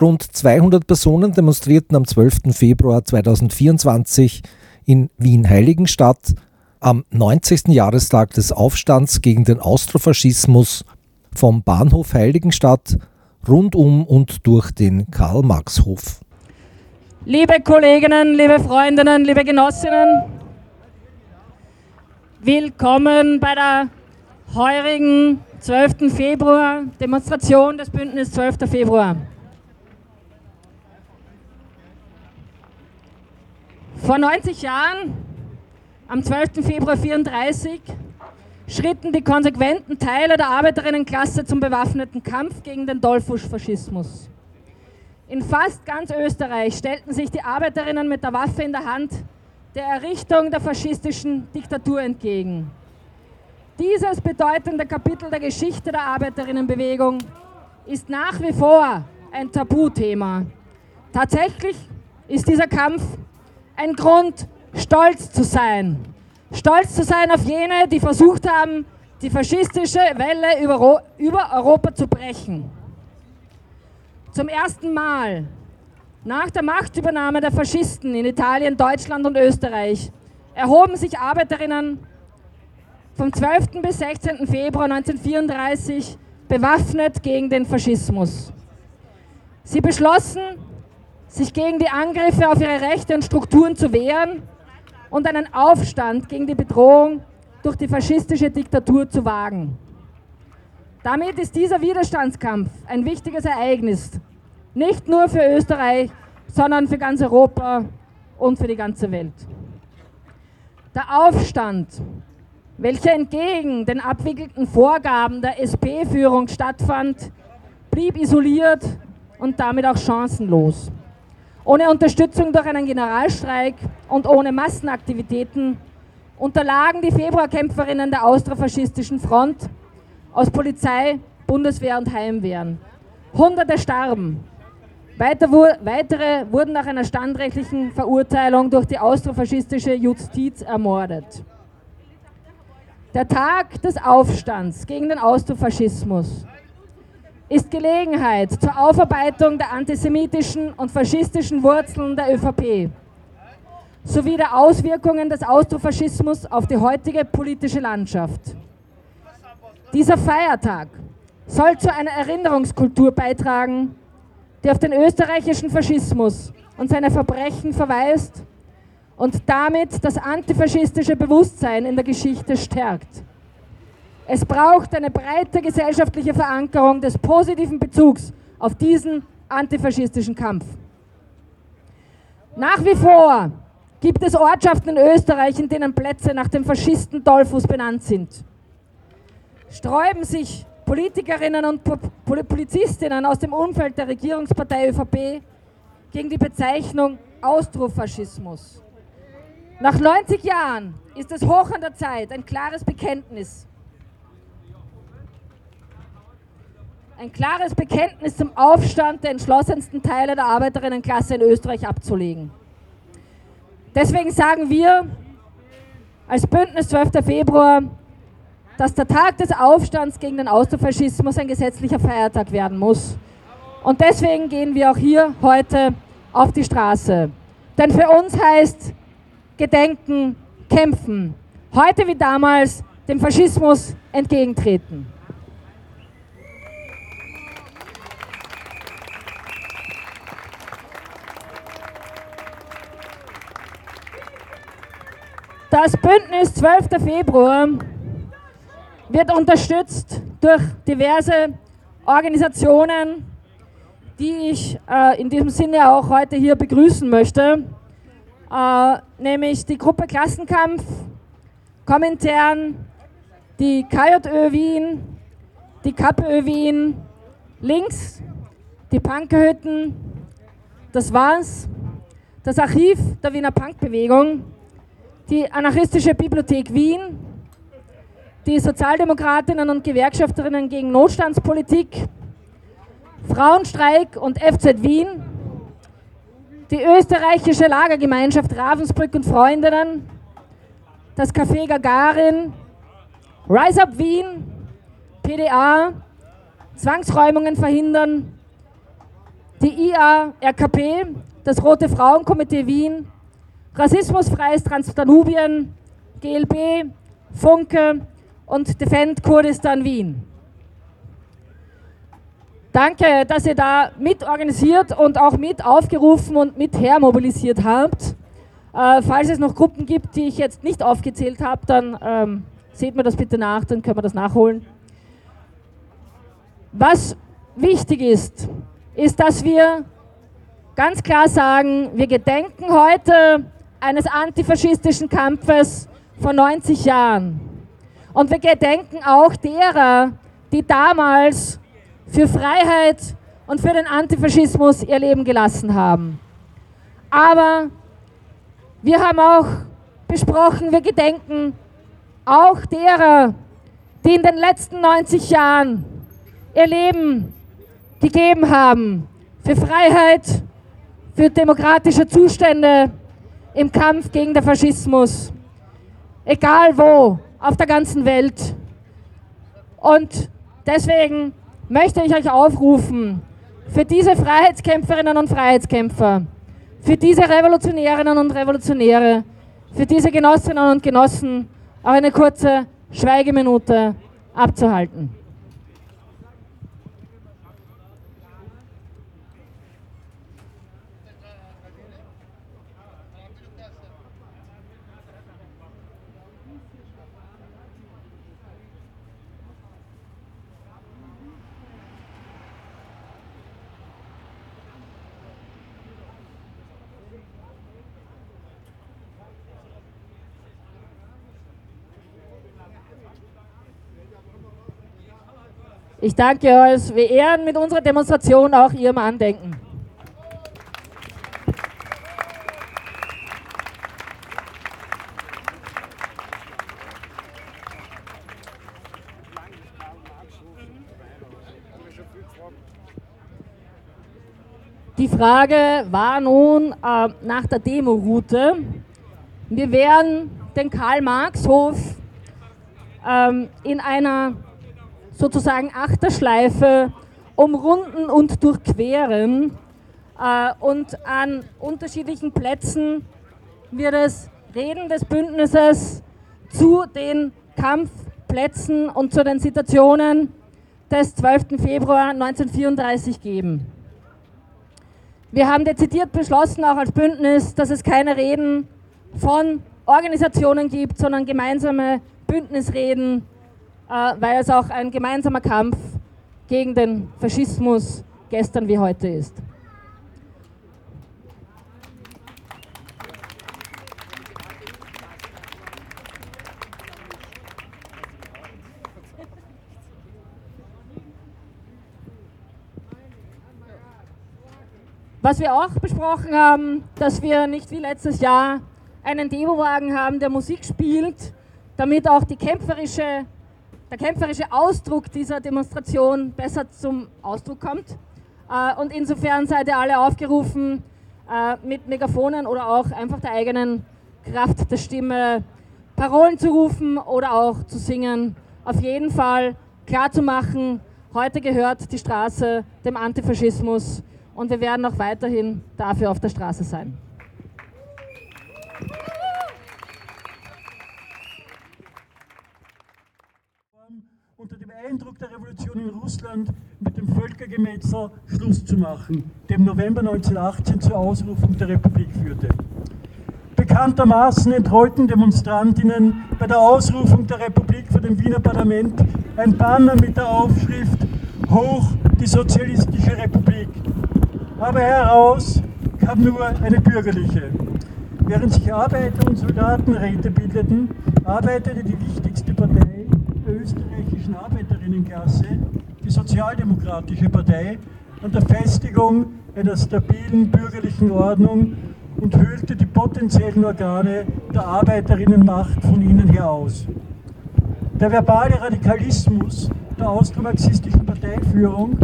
Rund 200 Personen demonstrierten am 12. Februar 2024 in Wien-Heiligenstadt am 90. Jahrestag des Aufstands gegen den Austrofaschismus vom Bahnhof Heiligenstadt rund um und durch den Karl-Marx-Hof. Liebe Kolleginnen, liebe Freundinnen, liebe Genossinnen, willkommen bei der heurigen 12. Februar Demonstration des Bündnis 12. Februar. Vor 90 Jahren, am 12. Februar 1934, schritten die konsequenten Teile der Arbeiterinnenklasse zum bewaffneten Kampf gegen den Dollfusch-Faschismus. In fast ganz Österreich stellten sich die Arbeiterinnen mit der Waffe in der Hand der Errichtung der faschistischen Diktatur entgegen. Dieses bedeutende Kapitel der Geschichte der Arbeiterinnenbewegung ist nach wie vor ein Tabuthema. Tatsächlich ist dieser Kampf ein Grund, stolz zu sein. Stolz zu sein auf jene, die versucht haben, die faschistische Welle über, über Europa zu brechen. Zum ersten Mal nach der Machtübernahme der Faschisten in Italien, Deutschland und Österreich erhoben sich Arbeiterinnen vom 12. bis 16. Februar 1934 bewaffnet gegen den Faschismus. Sie beschlossen, sich gegen die Angriffe auf ihre Rechte und Strukturen zu wehren und einen Aufstand gegen die Bedrohung durch die faschistische Diktatur zu wagen. Damit ist dieser Widerstandskampf ein wichtiges Ereignis, nicht nur für Österreich, sondern für ganz Europa und für die ganze Welt. Der Aufstand, welcher entgegen den abwickelten Vorgaben der SP-Führung stattfand, blieb isoliert und damit auch chancenlos. Ohne Unterstützung durch einen Generalstreik und ohne Massenaktivitäten unterlagen die Februarkämpferinnen der austrofaschistischen Front aus Polizei, Bundeswehr und Heimwehren. Hunderte starben. weitere wurden nach einer standrechtlichen Verurteilung durch die austrofaschistische Justiz ermordet. Der Tag des Aufstands gegen den Austrofaschismus ist Gelegenheit zur Aufarbeitung der antisemitischen und faschistischen Wurzeln der ÖVP sowie der Auswirkungen des Austrofaschismus auf die heutige politische Landschaft. Dieser Feiertag soll zu einer Erinnerungskultur beitragen, die auf den österreichischen Faschismus und seine Verbrechen verweist und damit das antifaschistische Bewusstsein in der Geschichte stärkt. Es braucht eine breite gesellschaftliche Verankerung des positiven Bezugs auf diesen antifaschistischen Kampf. Nach wie vor gibt es Ortschaften in Österreich, in denen Plätze nach dem Faschisten Dollfuß benannt sind. Sträuben sich Politikerinnen und Polizistinnen aus dem Umfeld der Regierungspartei ÖVP gegen die Bezeichnung Austrofaschismus. Nach 90 Jahren ist es hoch an der Zeit, ein klares Bekenntnis ein klares Bekenntnis zum Aufstand der entschlossensten Teile der Arbeiterinnenklasse in Österreich abzulegen. Deswegen sagen wir als Bündnis 12. Februar, dass der Tag des Aufstands gegen den Austrofaschismus ein gesetzlicher Feiertag werden muss. Und deswegen gehen wir auch hier heute auf die Straße. Denn für uns heißt Gedenken, kämpfen. Heute wie damals dem Faschismus entgegentreten. Das Bündnis 12. Februar wird unterstützt durch diverse Organisationen, die ich äh, in diesem Sinne auch heute hier begrüßen möchte, äh, nämlich die Gruppe Klassenkampf, Kommentern, die KJÖ Wien, die KPÖ Wien, links die Punkerhütten, das war's, das Archiv der Wiener Punkbewegung, die Anarchistische Bibliothek Wien, die Sozialdemokratinnen und Gewerkschafterinnen gegen Notstandspolitik, Frauenstreik und FZ Wien, die österreichische Lagergemeinschaft Ravensbrück und Freundinnen, das Café Gagarin, Rise Up Wien, PDA, Zwangsräumungen verhindern, die IARKP, das Rote Frauenkomitee Wien, Rassismusfreies Transdanubien, GLB, Funke und Defend Kurdistan Wien. Danke, dass ihr da mitorganisiert und auch mit aufgerufen und mit hermobilisiert habt. Äh, falls es noch Gruppen gibt, die ich jetzt nicht aufgezählt habe, dann ähm, seht mir das bitte nach, dann können wir das nachholen. Was wichtig ist, ist, dass wir ganz klar sagen, wir gedenken heute eines antifaschistischen Kampfes vor 90 Jahren. Und wir gedenken auch derer, die damals für Freiheit und für den Antifaschismus ihr Leben gelassen haben. Aber wir haben auch besprochen, wir gedenken auch derer, die in den letzten 90 Jahren ihr Leben gegeben haben für Freiheit, für demokratische Zustände im Kampf gegen den Faschismus. Egal wo, auf der ganzen Welt. Und deswegen möchte ich euch aufrufen, für diese Freiheitskämpferinnen und Freiheitskämpfer, für diese Revolutionärinnen und Revolutionäre, für diese Genossinnen und Genossen auch eine kurze Schweigeminute abzuhalten. Ich danke euch. Wir ehren mit unserer Demonstration auch Ihrem Andenken. Die Frage war nun äh, nach der Demo-Route. Wir werden den Karl-Marx-Hof ähm, in einer sozusagen Achterschleife umrunden und durchqueren. Äh, und an unterschiedlichen Plätzen wird es Reden des Bündnisses zu den Kampfplätzen und zu den Situationen des 12. Februar 1934 geben. Wir haben dezidiert beschlossen, auch als Bündnis, dass es keine Reden von Organisationen gibt, sondern gemeinsame Bündnisreden weil es auch ein gemeinsamer Kampf gegen den Faschismus gestern wie heute ist. Was wir auch besprochen haben, dass wir nicht wie letztes Jahr einen Demowagen haben, der Musik spielt, damit auch die kämpferische der kämpferische Ausdruck dieser Demonstration besser zum Ausdruck kommt. Äh, und insofern seid ihr alle aufgerufen, äh, mit Megafonen oder auch einfach der eigenen Kraft der Stimme Parolen zu rufen oder auch zu singen. Auf jeden Fall klar zu machen, heute gehört die Straße dem Antifaschismus und wir werden auch weiterhin dafür auf der Straße sein. Eindruck der Revolution in Russland mit dem Völkergemetzel Schluss zu machen, dem November 1918 zur Ausrufung der Republik führte. Bekanntermaßen entrollten Demonstrantinnen bei der Ausrufung der Republik vor dem Wiener Parlament ein Banner mit der Aufschrift Hoch die Sozialistische Republik. Aber heraus kam nur eine bürgerliche. Während sich Arbeiter- und Soldatenräte bildeten, arbeitete die wichtigste Partei der österreichischen Arbeiterinnenklasse, die Sozialdemokratische Partei, an der Festigung einer stabilen bürgerlichen Ordnung und höhlte die potenziellen Organe der Arbeiterinnenmacht von ihnen her aus. Der verbale Radikalismus der austromarxistischen Parteiführung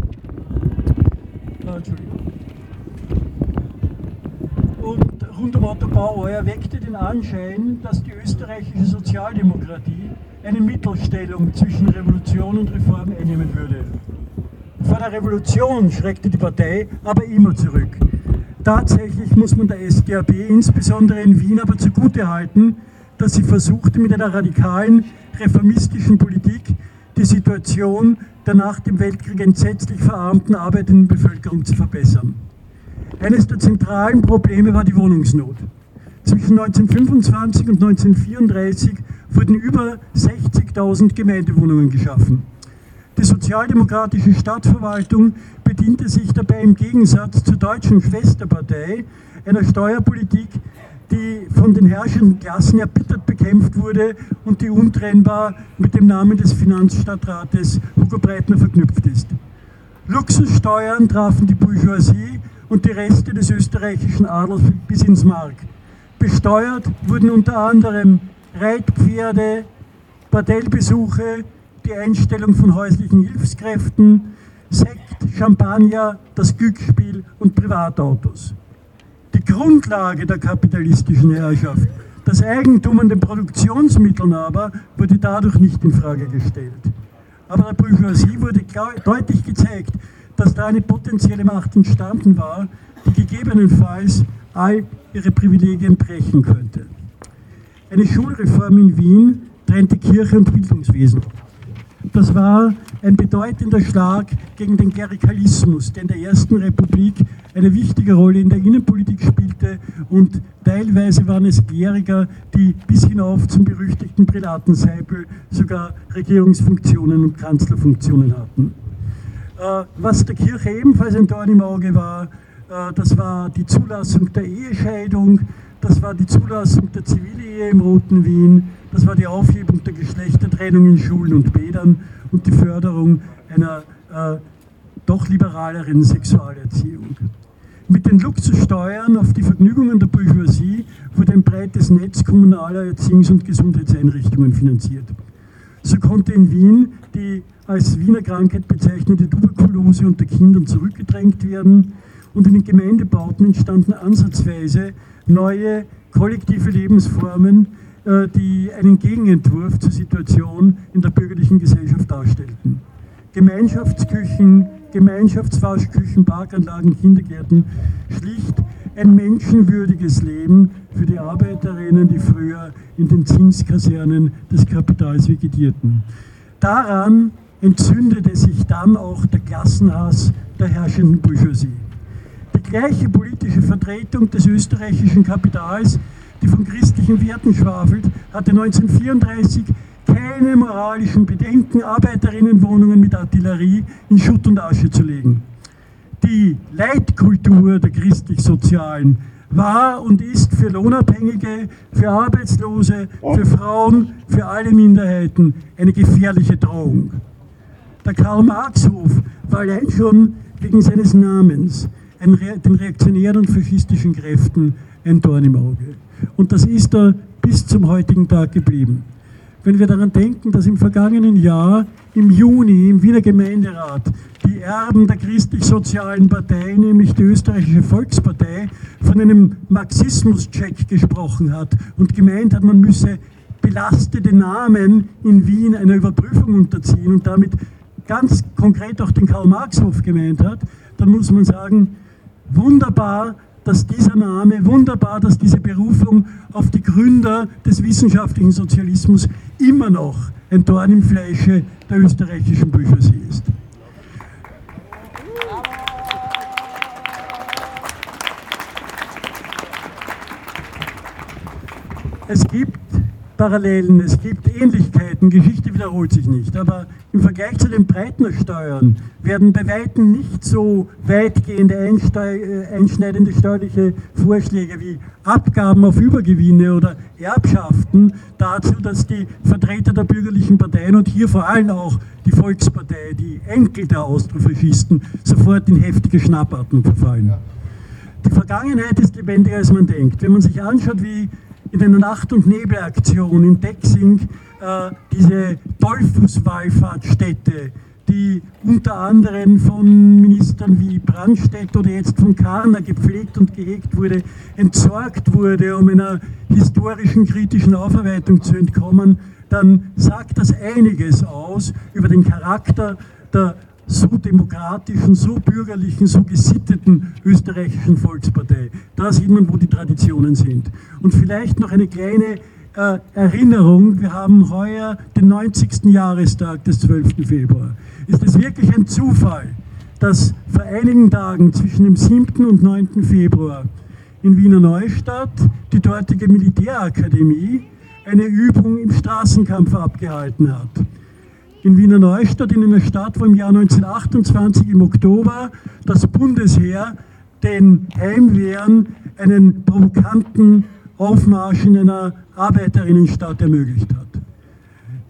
und rund um Otto Bauer erweckte den Anschein, dass die österreichische Sozialdemokratie eine Mittelstellung zwischen Revolution und Reform einnehmen würde. Vor der Revolution schreckte die Partei aber immer zurück. Tatsächlich muss man der SGAB insbesondere in Wien aber zugutehalten, dass sie versuchte, mit einer radikalen reformistischen Politik die Situation der nach dem Weltkrieg entsetzlich verarmten arbeitenden Bevölkerung zu verbessern. Eines der zentralen Probleme war die Wohnungsnot. Zwischen 1925 und 1934 wurden über 60.000 Gemeindewohnungen geschaffen. Die sozialdemokratische Stadtverwaltung bediente sich dabei im Gegensatz zur deutschen Schwesterpartei einer Steuerpolitik, die von den herrschenden Klassen erbittert bekämpft wurde und die untrennbar mit dem Namen des Finanzstadtrates Hugo Breitner verknüpft ist. Luxussteuern trafen die Bourgeoisie und die Reste des österreichischen Adels bis ins Mark. Besteuert wurden unter anderem Reitpferde, Bordellbesuche, die Einstellung von häuslichen Hilfskräften, Sekt, Champagner, das Glücksspiel und Privatautos. Die Grundlage der kapitalistischen Herrschaft, das Eigentum an den Produktionsmitteln aber, wurde dadurch nicht in Frage gestellt. Aber der Bourgeoisie wurde deutlich gezeigt, dass da eine potenzielle Macht entstanden war, die gegebenenfalls all ihre Privilegien brechen könnte. Eine Schulreform in Wien trennte Kirche und Bildungswesen. Das war ein bedeutender Schlag gegen den Klerikalismus, der in der Ersten Republik eine wichtige Rolle in der Innenpolitik spielte und teilweise waren es Kleriker, die bis hinauf zum berüchtigten Prälatenseipel sogar Regierungsfunktionen und Kanzlerfunktionen hatten. Äh, was der Kirche ebenfalls ein Dorn im Auge war, äh, das war die Zulassung der Ehescheidung, das war die Zulassung der Zivilehe im Roten Wien, das war die Aufhebung der Geschlechtertrennung in Schulen und Bädern und die Förderung einer äh, doch liberaleren Sexualerziehung. Mit den Luxussteuern auf die Vergnügungen der Bourgeoisie wurde ein breites Netz kommunaler Erziehungs- und Gesundheitseinrichtungen finanziert. So konnte in Wien die als Wiener Krankheit bezeichnete Tuberkulose unter Kindern zurückgedrängt werden und in den Gemeindebauten entstanden ansatzweise neue kollektive Lebensformen, äh, die einen Gegenentwurf zur Situation in der bürgerlichen Gesellschaft darstellten. Gemeinschaftsküchen, Gemeinschaftswaschküchen, Parkanlagen, Kindergärten, schlicht ein menschenwürdiges Leben für die Arbeiterinnen, die früher in den Zinskasernen des Kapitals vegetierten. Daran entzündete sich dann auch der Klassenhass der herrschenden Bourgeoisie gleiche politische Vertretung des österreichischen Kapitals, die von christlichen Werten schwafelt, hatte 1934 keine moralischen Bedenken, Arbeiterinnenwohnungen mit Artillerie in Schutt und Asche zu legen. Die Leitkultur der christlich-sozialen war und ist für Lohnabhängige, für Arbeitslose, für Frauen, für alle Minderheiten eine gefährliche Drohung. Der Karl-Marx-Hof war allein schon wegen seines Namens den reaktionären und faschistischen Kräften ein Dorn im Auge. Und das ist da bis zum heutigen Tag geblieben. Wenn wir daran denken, dass im vergangenen Jahr, im Juni, im Wiener Gemeinderat, die Erben der christlich-sozialen Partei, nämlich die österreichische Volkspartei, von einem Marxismus-Check gesprochen hat und gemeint hat, man müsse belastete Namen in Wien einer Überprüfung unterziehen und damit ganz konkret auch den Karl-Marx-Hof gemeint hat, dann muss man sagen, Wunderbar, dass dieser Name, wunderbar, dass diese Berufung auf die Gründer des wissenschaftlichen Sozialismus immer noch ein Dorn im Fleische der österreichischen Bourgeoisie ist. Es gibt Parallelen, es gibt Ähnlichkeiten, Geschichte wiederholt sich nicht, aber im Vergleich zu den Breitner-Steuern werden bei Weitem nicht so weitgehende äh, einschneidende steuerliche Vorschläge wie Abgaben auf Übergewinne oder Erbschaften dazu, dass die Vertreter der bürgerlichen Parteien und hier vor allem auch die Volkspartei, die Enkel der Austrofaschisten, sofort in heftige Schnappatmung verfallen. Die Vergangenheit ist lebendiger, als man denkt. Wenn man sich anschaut, wie in einer Nacht- und Nebelaktion in Dexing äh, diese Dollfußwallfahrtstätte, die unter anderem von Ministern wie Brandstedt oder jetzt von Karner gepflegt und gehegt wurde, entsorgt wurde, um einer historischen kritischen Aufarbeitung zu entkommen, dann sagt das einiges aus über den Charakter der so demokratischen, so bürgerlichen, so gesitteten österreichischen Volkspartei. Da sieht man, wo die Traditionen sind. Und vielleicht noch eine kleine äh, Erinnerung. Wir haben heuer den 90. Jahrestag des 12. Februar. Ist es wirklich ein Zufall, dass vor einigen Tagen zwischen dem 7. und 9. Februar in Wiener Neustadt die dortige Militärakademie eine Übung im Straßenkampf abgehalten hat? In Wiener Neustadt, in einer Stadt, wo im Jahr 1928 im Oktober das Bundesheer den Heimwehren einen provokanten Aufmarsch in einer Arbeiterinnenstadt ermöglicht hat.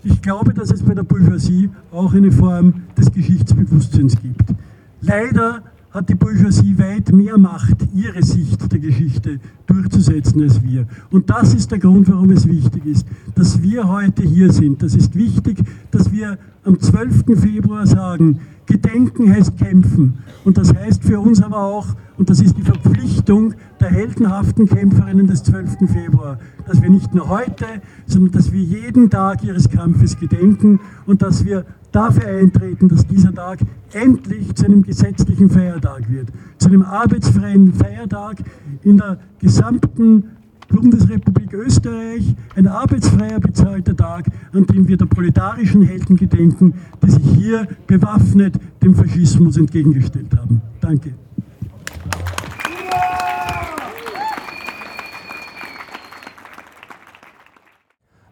Ich glaube, dass es bei der Bourgeoisie auch eine Form des Geschichtsbewusstseins gibt. Leider hat die Bourgeoisie weit mehr Macht, ihre Sicht der Geschichte durchzusetzen als wir. Und das ist der Grund, warum es wichtig ist, dass wir heute hier sind. Das ist wichtig, dass wir am 12. Februar sagen, Gedenken heißt kämpfen. Und das heißt für uns aber auch, und das ist die Verpflichtung der heldenhaften Kämpferinnen des 12. Februar, dass wir nicht nur heute, sondern dass wir jeden Tag ihres Kampfes gedenken und dass wir dafür eintreten, dass dieser Tag endlich zu einem gesetzlichen Feiertag wird, zu einem arbeitsfreien Feiertag in der gesamten Bundesrepublik Österreich, ein arbeitsfreier bezahlter Tag, an dem wir der proletarischen Helden gedenken, die sich hier bewaffnet dem Faschismus entgegengestellt haben. Danke.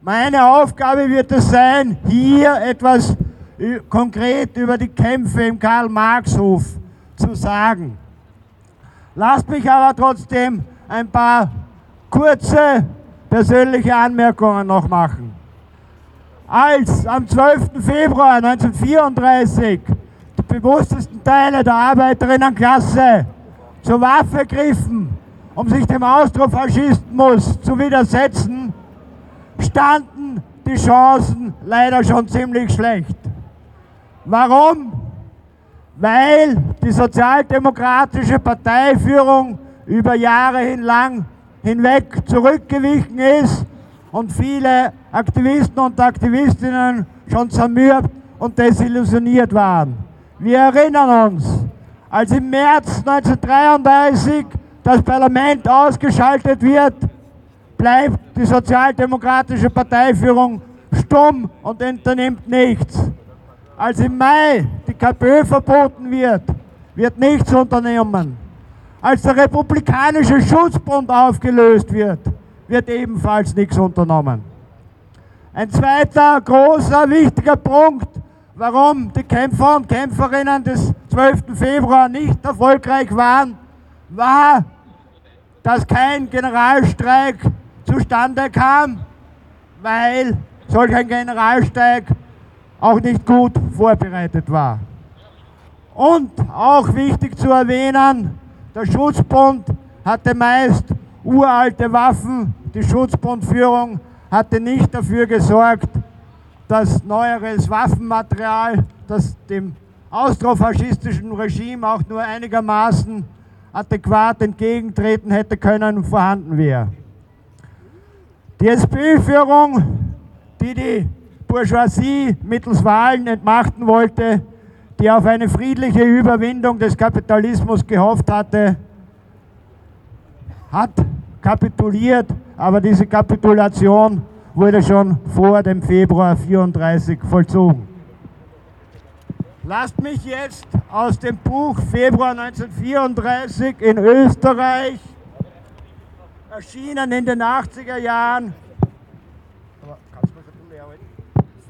Meine Aufgabe wird es sein, hier etwas konkret über die Kämpfe im Karl-Marx-Hof zu sagen. Lasst mich aber trotzdem ein paar kurze persönliche Anmerkungen noch machen. Als am 12. Februar 1934 die bewusstesten Teile der Arbeiterinnenklasse zur Waffe griffen, um sich dem Austrofaschismus zu widersetzen, standen die Chancen leider schon ziemlich schlecht. Warum? Weil die sozialdemokratische Parteiführung über Jahre hinlang hinweg zurückgewichen ist und viele Aktivisten und Aktivistinnen schon zermürbt und desillusioniert waren. Wir erinnern uns, als im März 1933 das Parlament ausgeschaltet wird, bleibt die sozialdemokratische Parteiführung stumm und unternimmt nichts. Als im Mai die KPÖ verboten wird, wird nichts unternommen. Als der Republikanische Schutzbund aufgelöst wird, wird ebenfalls nichts unternommen. Ein zweiter großer, wichtiger Punkt, warum die Kämpfer und Kämpferinnen des 12. Februar nicht erfolgreich waren, war, dass kein Generalstreik zustande kam, weil solch ein Generalstreik auch nicht gut vorbereitet war. Und auch wichtig zu erwähnen, der Schutzbund hatte meist uralte Waffen. Die Schutzbundführung hatte nicht dafür gesorgt, dass neueres Waffenmaterial, das dem austrofaschistischen Regime auch nur einigermaßen adäquat entgegentreten hätte können, vorhanden wäre. Die SPÖ-Führung, die die Bourgeoisie mittels Wahlen entmachten wollte, die auf eine friedliche Überwindung des Kapitalismus gehofft hatte, hat kapituliert, aber diese Kapitulation wurde schon vor dem Februar 34 vollzogen. Lasst mich jetzt aus dem Buch Februar 1934 in Österreich, erschienen in den 80er Jahren,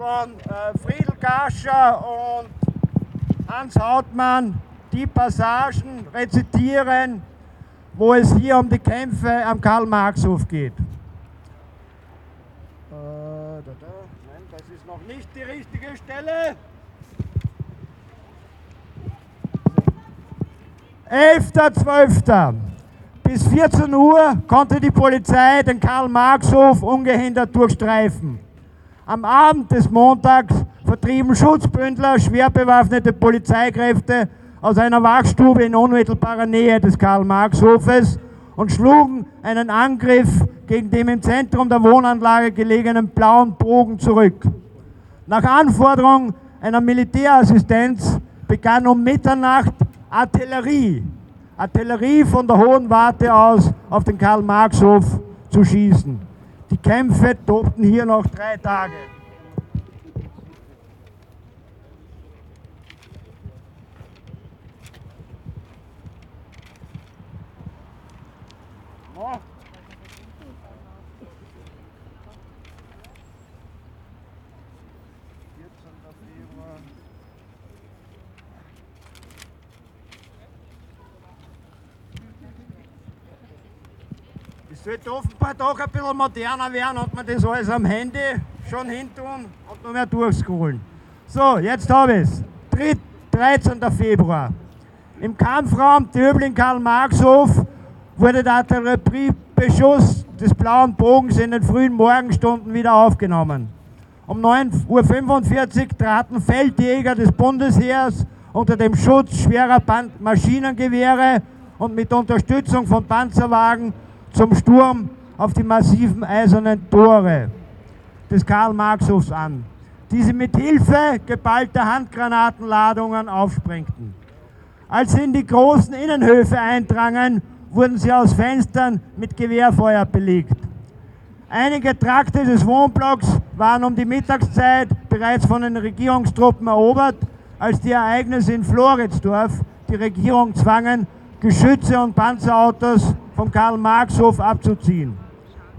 von äh, Friedel Gascher und Hans Hautmann die Passagen rezitieren, wo es hier um die Kämpfe am Karl-Marx-Hof geht. Äh. Nein, das ist noch nicht die richtige Stelle. 11.12. Bis 14 Uhr konnte die Polizei den Karl-Marx-Hof ungehindert durchstreifen. Am Abend des Montags vertrieben Schutzbündler schwer bewaffnete Polizeikräfte aus einer Wachstube in unmittelbarer Nähe des Karl-Marx-Hofes und schlugen einen Angriff gegen den im Zentrum der Wohnanlage gelegenen blauen Bogen zurück. Nach Anforderung einer Militärassistenz begann um Mitternacht Artillerie, Artillerie von der Hohen Warte aus auf den Karl-Marx-Hof zu schießen. Kämpfe tobten hier noch drei Tage. Es sollte offenbar doch ein bisschen moderner werden und man das alles am Handy schon hintun und noch mehr durchscrollen. So, jetzt habe ich es. 13. Februar. Im Kampfraum Döbling-Karl-Marx-Hof wurde der Artilleriebeschuss des blauen Bogens in den frühen Morgenstunden wieder aufgenommen. Um 9.45 Uhr traten Feldjäger des Bundesheers unter dem Schutz schwerer Maschinengewehre und mit Unterstützung von Panzerwagen zum Sturm auf die massiven eisernen Tore des Karl-Marx-Hofs an, die sie mit Hilfe geballter Handgranatenladungen aufsprengten. Als sie in die großen Innenhöfe eindrangen, wurden sie aus Fenstern mit Gewehrfeuer belegt. Einige Trakte des Wohnblocks waren um die Mittagszeit bereits von den Regierungstruppen erobert, als die Ereignisse in Floridsdorf die Regierung zwangen, Geschütze und Panzerautos vom Karl-Marx-Hof abzuziehen.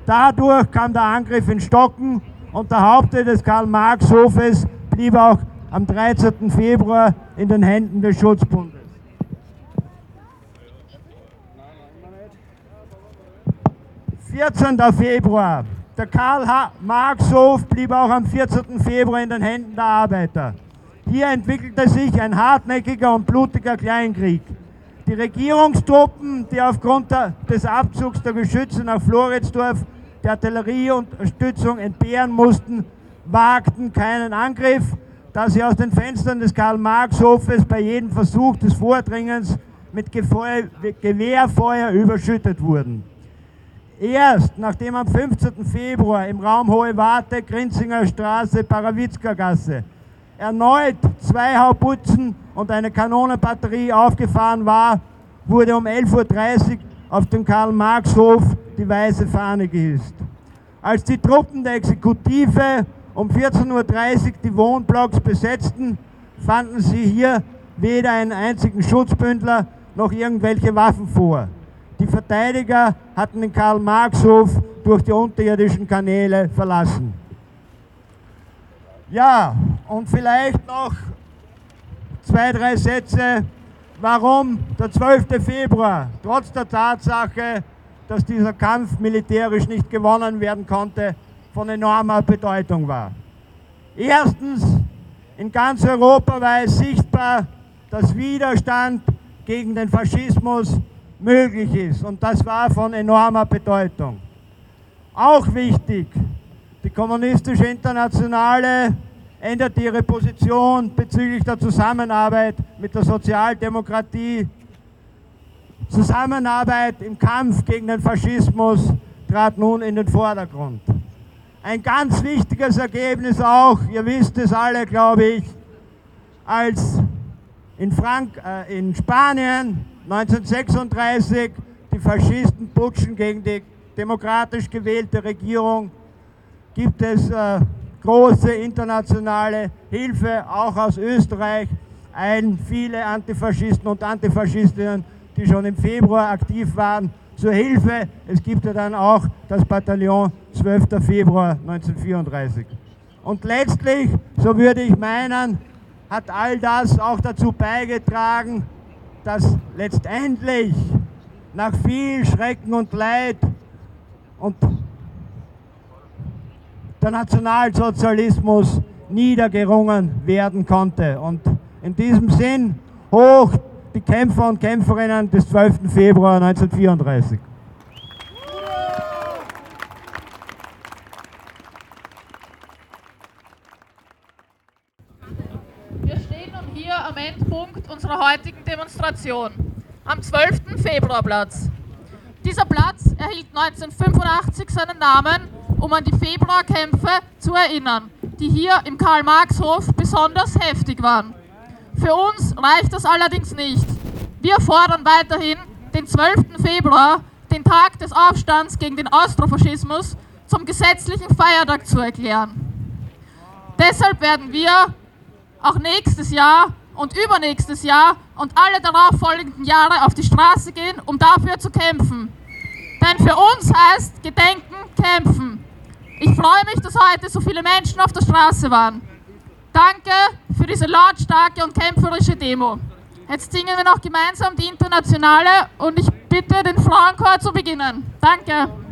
Dadurch kam der Angriff in Stocken und der Hauptteil des Karl-Marx-Hofes blieb auch am 13. Februar in den Händen des Schutzbundes. »14. Februar. Der Karl-Marx-Hof blieb auch am 14. Februar in den Händen der Arbeiter. Hier entwickelte sich ein hartnäckiger und blutiger Kleinkrieg. Die Regierungstruppen, die aufgrund des Abzugs der Geschütze nach Floridsdorf der Artillerieunterstützung entbehren mussten, wagten keinen Angriff, da sie aus den Fenstern des Karl-Marx-Hofes bei jedem Versuch des Vordringens mit Gewehrfeuer überschüttet wurden. Erst nachdem am 15. Februar im Raum Hohe Warte, Grinzinger Straße, Parawitzka Gasse erneut zwei Hauputzen und eine Kanonenbatterie aufgefahren war, wurde um 11.30 Uhr auf dem Karl-Marx-Hof die weiße Fahne gehisst. Als die Truppen der Exekutive um 14.30 Uhr die Wohnblocks besetzten, fanden sie hier weder einen einzigen Schutzbündler noch irgendwelche Waffen vor. Die Verteidiger hatten den Karl-Marx-Hof durch die unterirdischen Kanäle verlassen. Ja, und vielleicht noch zwei, drei Sätze, warum der 12. Februar, trotz der Tatsache, dass dieser Kampf militärisch nicht gewonnen werden konnte, von enormer Bedeutung war. Erstens, in ganz Europa war es sichtbar, dass Widerstand gegen den Faschismus möglich ist und das war von enormer Bedeutung. Auch wichtig, die kommunistische Internationale änderte ihre Position bezüglich der Zusammenarbeit mit der Sozialdemokratie. Zusammenarbeit im Kampf gegen den Faschismus trat nun in den Vordergrund. Ein ganz wichtiges Ergebnis auch, ihr wisst es alle, glaube ich, als in, Frank äh, in Spanien 1936 die Faschisten putschen gegen die demokratisch gewählte Regierung gibt es äh, große internationale Hilfe, auch aus Österreich, ein viele Antifaschisten und Antifaschistinnen, die schon im Februar aktiv waren, zur Hilfe. Es gibt ja dann auch das Bataillon 12. Februar 1934. Und letztlich, so würde ich meinen, hat all das auch dazu beigetragen, dass letztendlich nach viel Schrecken und Leid und der Nationalsozialismus niedergerungen werden konnte. Und in diesem Sinn hoch die Kämpfer und Kämpferinnen des 12. Februar 1934. Wir stehen nun hier am Endpunkt unserer heutigen Demonstration, am 12. Februarplatz. Dieser Platz erhielt 1985 seinen Namen um an die Februarkämpfe zu erinnern, die hier im Karl-Marx-Hof besonders heftig waren. Für uns reicht das allerdings nicht. Wir fordern weiterhin, den 12. Februar, den Tag des Aufstands gegen den Austrofaschismus, zum gesetzlichen Feiertag zu erklären. Deshalb werden wir auch nächstes Jahr und übernächstes Jahr und alle darauffolgenden Jahre auf die Straße gehen, um dafür zu kämpfen. Denn für uns heißt Gedenken kämpfen. Ich freue mich, dass heute so viele Menschen auf der Straße waren. Danke für diese lautstarke und kämpferische Demo. Jetzt singen wir noch gemeinsam die Internationale und ich bitte den Frauenchor zu beginnen. Danke.